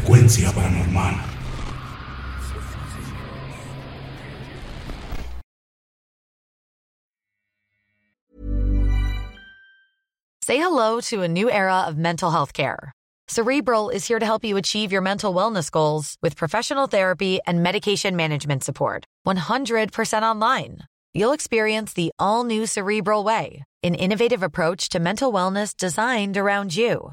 frecuencia paranormal. Say hello to a new era of mental health care. Cerebral is here to help you achieve your mental wellness goals with professional therapy and medication management support. 100% online. You'll experience the all new Cerebral Way, an innovative approach to mental wellness designed around you.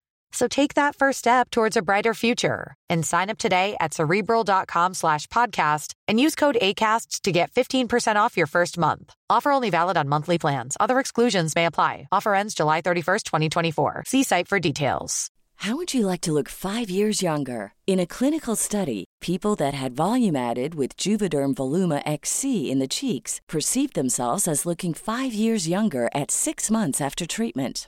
So take that first step towards a brighter future and sign up today at cerebral.com slash podcast and use code ACasts to get 15% off your first month. Offer only valid on monthly plans. Other exclusions may apply. Offer ends July 31st, 2024. See site for details. How would you like to look five years younger? In a clinical study, people that had volume added with Juvederm Voluma XC in the cheeks perceived themselves as looking five years younger at six months after treatment.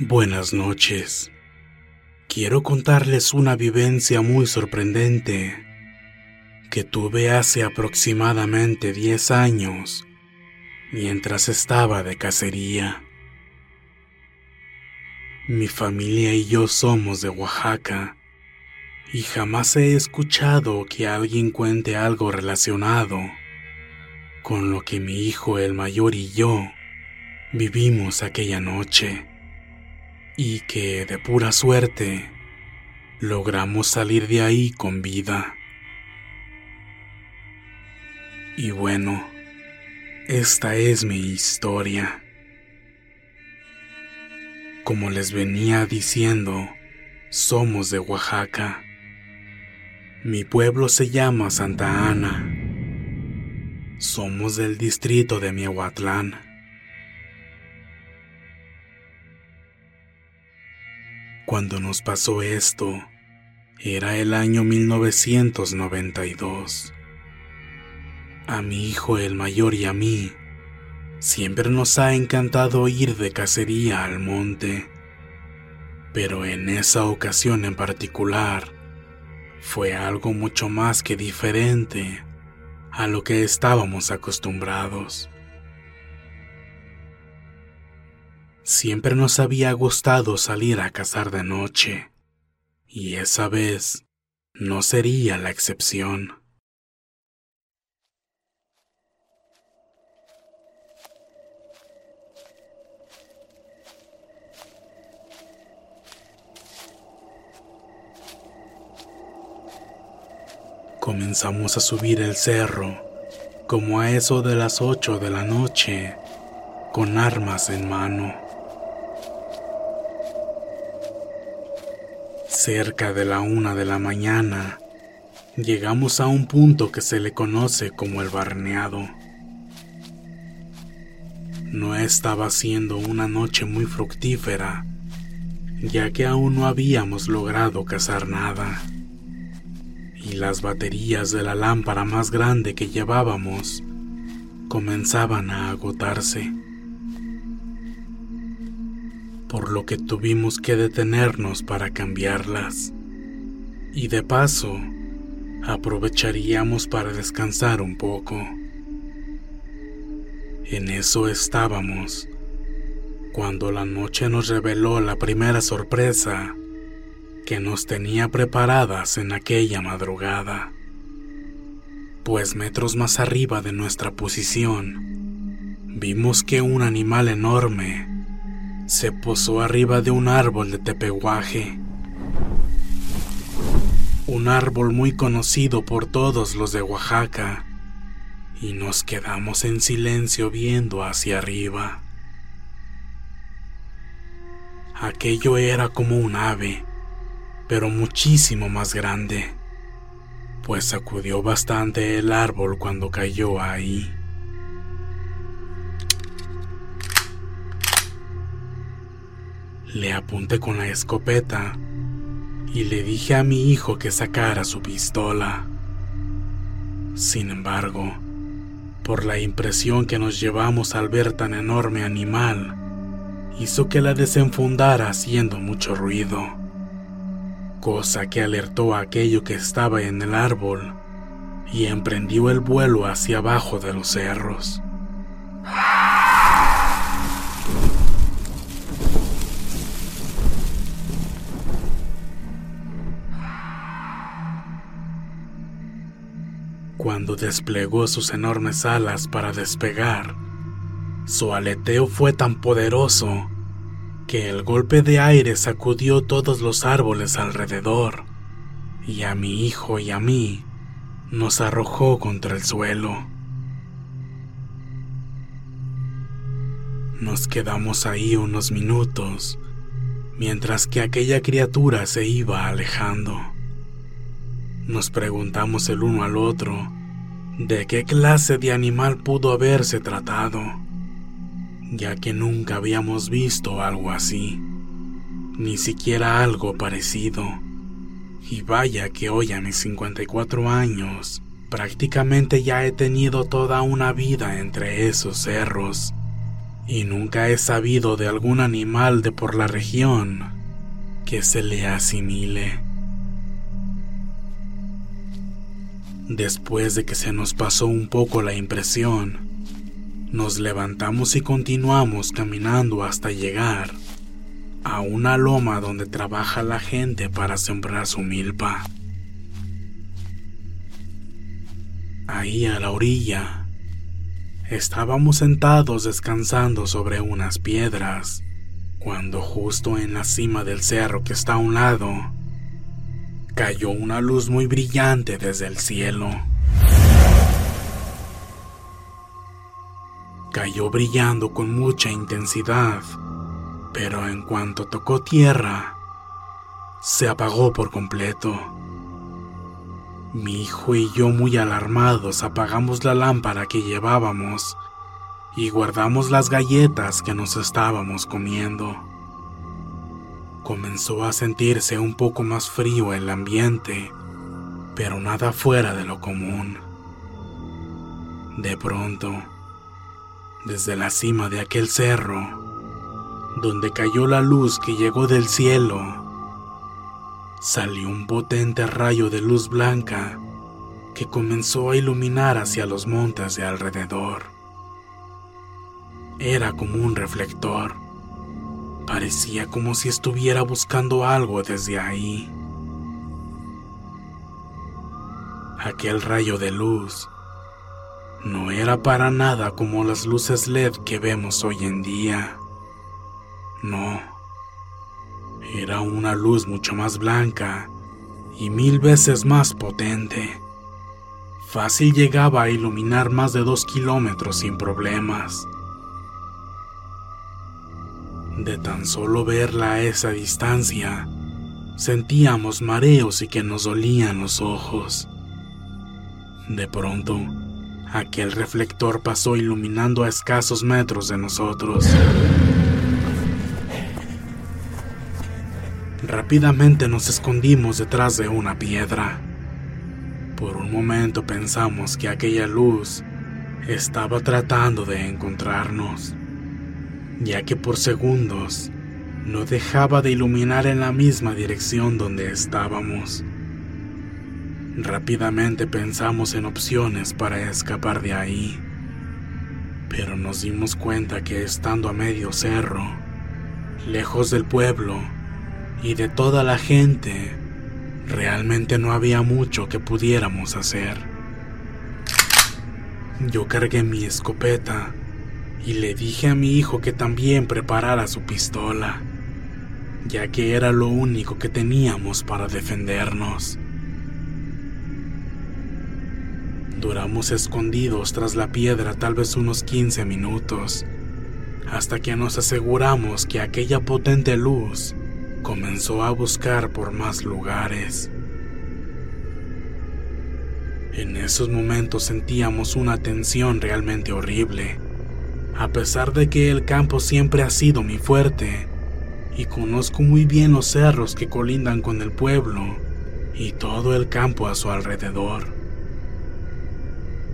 Buenas noches. Quiero contarles una vivencia muy sorprendente que tuve hace aproximadamente 10 años mientras estaba de cacería. Mi familia y yo somos de Oaxaca y jamás he escuchado que alguien cuente algo relacionado con lo que mi hijo el mayor y yo vivimos aquella noche y que de pura suerte logramos salir de ahí con vida. Y bueno, esta es mi historia. Como les venía diciendo, somos de Oaxaca. Mi pueblo se llama Santa Ana. Somos del distrito de Miahuatlán. Cuando nos pasó esto, era el año 1992. A mi hijo el mayor y a mí, siempre nos ha encantado ir de cacería al monte. Pero en esa ocasión en particular, fue algo mucho más que diferente a lo que estábamos acostumbrados. Siempre nos había gustado salir a cazar de noche, y esa vez no sería la excepción. Comenzamos a subir el cerro, como a eso de las ocho de la noche, con armas en mano. Cerca de la una de la mañana, llegamos a un punto que se le conoce como el barneado. No estaba siendo una noche muy fructífera ya que aún no habíamos logrado cazar nada. Y las baterías de la lámpara más grande que llevábamos comenzaban a agotarse. Por lo que tuvimos que detenernos para cambiarlas. Y de paso, aprovecharíamos para descansar un poco. En eso estábamos, cuando la noche nos reveló la primera sorpresa que nos tenía preparadas en aquella madrugada. Pues metros más arriba de nuestra posición, vimos que un animal enorme se posó arriba de un árbol de tepehuaje un árbol muy conocido por todos los de Oaxaca, y nos quedamos en silencio viendo hacia arriba. Aquello era como un ave, pero muchísimo más grande, pues sacudió bastante el árbol cuando cayó ahí. Le apunté con la escopeta y le dije a mi hijo que sacara su pistola. Sin embargo, por la impresión que nos llevamos al ver tan enorme animal, hizo que la desenfundara haciendo mucho ruido, cosa que alertó a aquello que estaba en el árbol y emprendió el vuelo hacia abajo de los cerros. Cuando desplegó sus enormes alas para despegar, su aleteo fue tan poderoso que el golpe de aire sacudió todos los árboles alrededor y a mi hijo y a mí nos arrojó contra el suelo. Nos quedamos ahí unos minutos mientras que aquella criatura se iba alejando. Nos preguntamos el uno al otro de qué clase de animal pudo haberse tratado, ya que nunca habíamos visto algo así, ni siquiera algo parecido. Y vaya que hoy a mis 54 años, prácticamente ya he tenido toda una vida entre esos cerros, y nunca he sabido de algún animal de por la región que se le asimile. Después de que se nos pasó un poco la impresión, nos levantamos y continuamos caminando hasta llegar a una loma donde trabaja la gente para sembrar su milpa. Ahí a la orilla, estábamos sentados descansando sobre unas piedras, cuando justo en la cima del cerro que está a un lado, cayó una luz muy brillante desde el cielo. Cayó brillando con mucha intensidad, pero en cuanto tocó tierra, se apagó por completo. Mi hijo y yo muy alarmados apagamos la lámpara que llevábamos y guardamos las galletas que nos estábamos comiendo comenzó a sentirse un poco más frío el ambiente, pero nada fuera de lo común. De pronto, desde la cima de aquel cerro, donde cayó la luz que llegó del cielo, salió un potente rayo de luz blanca que comenzó a iluminar hacia los montes de alrededor. Era como un reflector Parecía como si estuviera buscando algo desde ahí. Aquel rayo de luz no era para nada como las luces LED que vemos hoy en día. No, era una luz mucho más blanca y mil veces más potente. Fácil llegaba a iluminar más de dos kilómetros sin problemas. De tan solo verla a esa distancia, sentíamos mareos y que nos dolían los ojos. De pronto, aquel reflector pasó iluminando a escasos metros de nosotros. Rápidamente nos escondimos detrás de una piedra. Por un momento pensamos que aquella luz estaba tratando de encontrarnos, ya que por segundos no dejaba de iluminar en la misma dirección donde estábamos. Rápidamente pensamos en opciones para escapar de ahí, pero nos dimos cuenta que estando a medio cerro, lejos del pueblo y de toda la gente, realmente no había mucho que pudiéramos hacer. Yo cargué mi escopeta y le dije a mi hijo que también preparara su pistola, ya que era lo único que teníamos para defendernos. Duramos escondidos tras la piedra tal vez unos 15 minutos, hasta que nos aseguramos que aquella potente luz comenzó a buscar por más lugares. En esos momentos sentíamos una tensión realmente horrible, a pesar de que el campo siempre ha sido mi fuerte y conozco muy bien los cerros que colindan con el pueblo y todo el campo a su alrededor.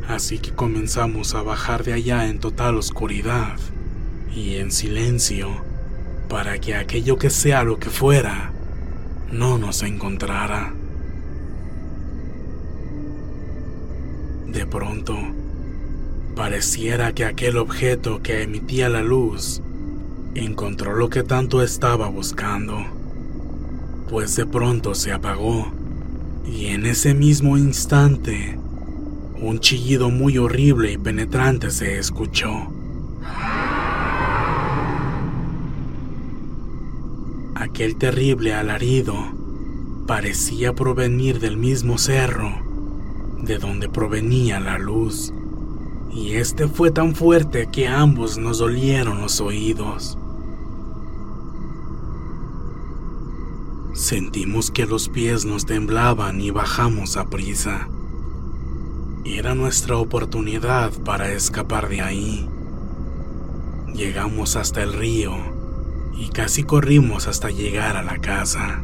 Así que comenzamos a bajar de allá en total oscuridad y en silencio para que aquello que sea lo que fuera no nos encontrara. De pronto, pareciera que aquel objeto que emitía la luz encontró lo que tanto estaba buscando, pues de pronto se apagó y en ese mismo instante un chillido muy horrible y penetrante se escuchó. Aquel terrible alarido parecía provenir del mismo cerro de donde provenía la luz, y este fue tan fuerte que ambos nos dolieron los oídos. Sentimos que los pies nos temblaban y bajamos a prisa. Era nuestra oportunidad para escapar de ahí. Llegamos hasta el río y casi corrimos hasta llegar a la casa.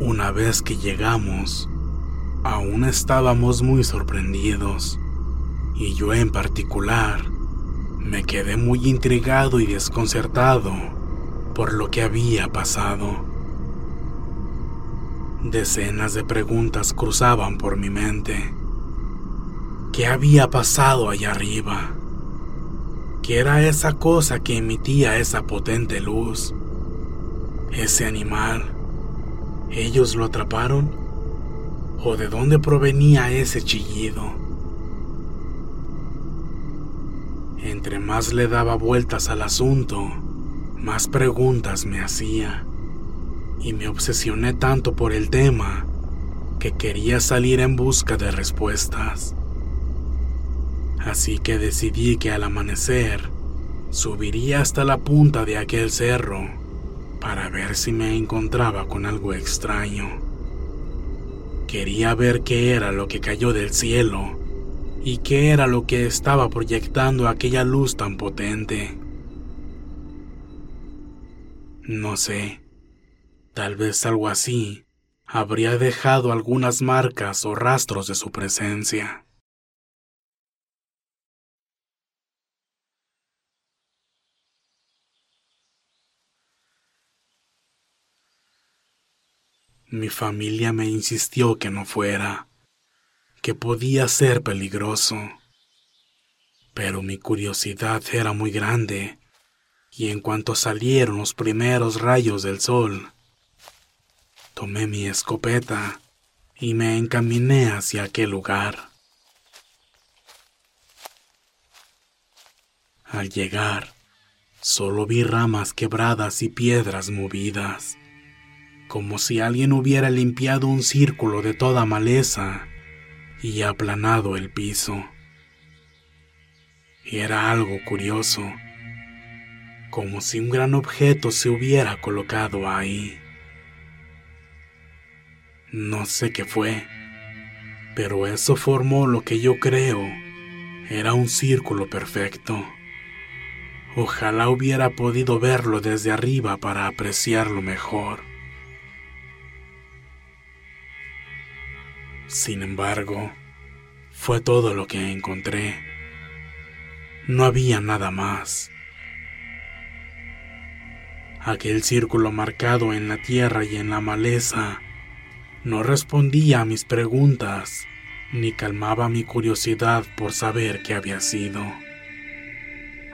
Una vez que llegamos, aún estábamos muy sorprendidos, y yo en particular me quedé muy intrigado y desconcertado por lo que había pasado. Decenas de preguntas cruzaban por mi mente. ¿Qué había pasado allá arriba? ¿Qué era esa cosa que emitía esa potente luz? Ese animal. ¿Ellos lo atraparon? ¿O de dónde provenía ese chillido? Entre más le daba vueltas al asunto, más preguntas me hacía. Y me obsesioné tanto por el tema que quería salir en busca de respuestas. Así que decidí que al amanecer subiría hasta la punta de aquel cerro para ver si me encontraba con algo extraño. Quería ver qué era lo que cayó del cielo y qué era lo que estaba proyectando aquella luz tan potente. No sé, tal vez algo así habría dejado algunas marcas o rastros de su presencia. Mi familia me insistió que no fuera, que podía ser peligroso. Pero mi curiosidad era muy grande, y en cuanto salieron los primeros rayos del sol, tomé mi escopeta y me encaminé hacia aquel lugar. Al llegar, solo vi ramas quebradas y piedras movidas como si alguien hubiera limpiado un círculo de toda maleza y aplanado el piso. Y era algo curioso, como si un gran objeto se hubiera colocado ahí. No sé qué fue, pero eso formó lo que yo creo era un círculo perfecto, Ojalá hubiera podido verlo desde arriba para apreciarlo mejor. Sin embargo, fue todo lo que encontré. No había nada más. Aquel círculo marcado en la tierra y en la maleza no respondía a mis preguntas ni calmaba mi curiosidad por saber qué había sido.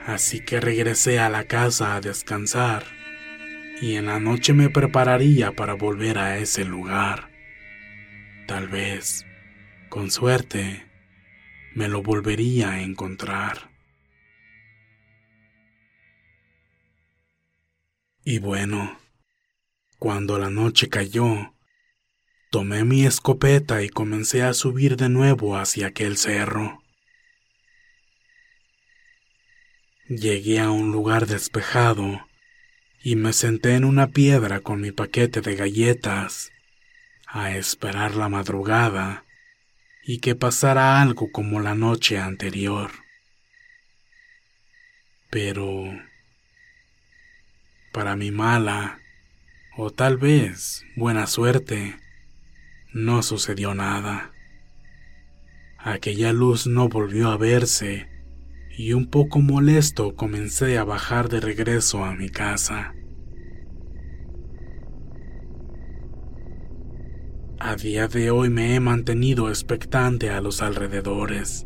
Así que regresé a la casa a descansar y en la noche me prepararía para volver a ese lugar. Tal vez, con suerte, me lo volvería a encontrar. Y bueno, cuando la noche cayó, tomé mi escopeta y comencé a subir de nuevo hacia aquel cerro. Llegué a un lugar despejado y me senté en una piedra con mi paquete de galletas a esperar la madrugada y que pasara algo como la noche anterior. Pero para mi mala, o tal vez buena suerte, no sucedió nada. Aquella luz no volvió a verse y un poco molesto comencé a bajar de regreso a mi casa. A día de hoy me he mantenido expectante a los alrededores,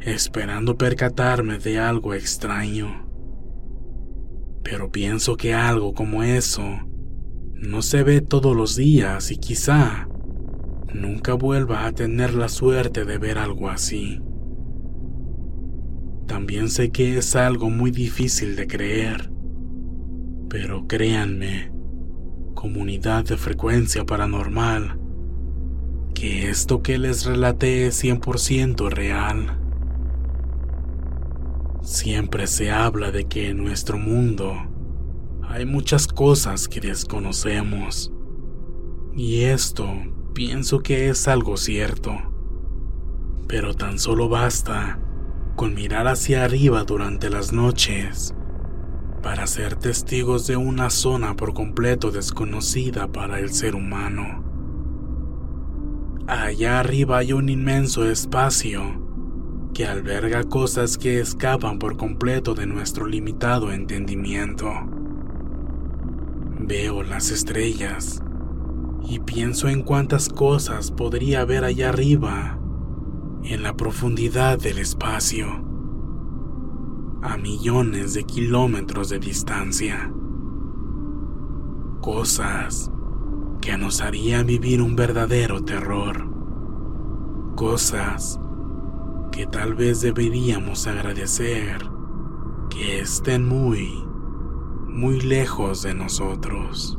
esperando percatarme de algo extraño pero pienso que algo como eso no se ve todos los días y quizá nunca vuelva a tener la suerte de ver algo así. También sé que es algo muy difícil de creer, pero créanme, comunidad de frecuencia paranormal, que esto que les relaté es 100% real. Siempre se habla de que en nuestro mundo hay muchas cosas que desconocemos. Y esto pienso que es algo cierto. Pero tan solo basta con mirar hacia arriba durante las noches para ser testigos de una zona por completo desconocida para el ser humano. Allá arriba hay un inmenso espacio que alberga cosas que escapan por completo de nuestro limitado entendimiento. Veo las estrellas y pienso en cuántas cosas podría haber allá arriba, en la profundidad del espacio, a millones de kilómetros de distancia. Cosas que nos harían vivir un verdadero terror. Cosas que tal vez deberíamos agradecer que estén muy, muy lejos de nosotros.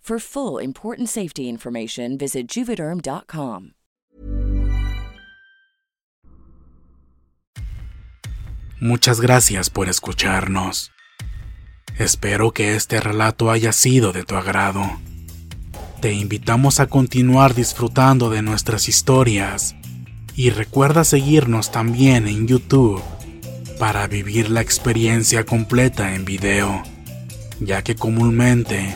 For full important safety information, visit juvederm.com. Muchas gracias por escucharnos. Espero que este relato haya sido de tu agrado. Te invitamos a continuar disfrutando de nuestras historias Y recuerda seguirnos también en YouTube para vivir la experiencia completa en video, ya que comúnmente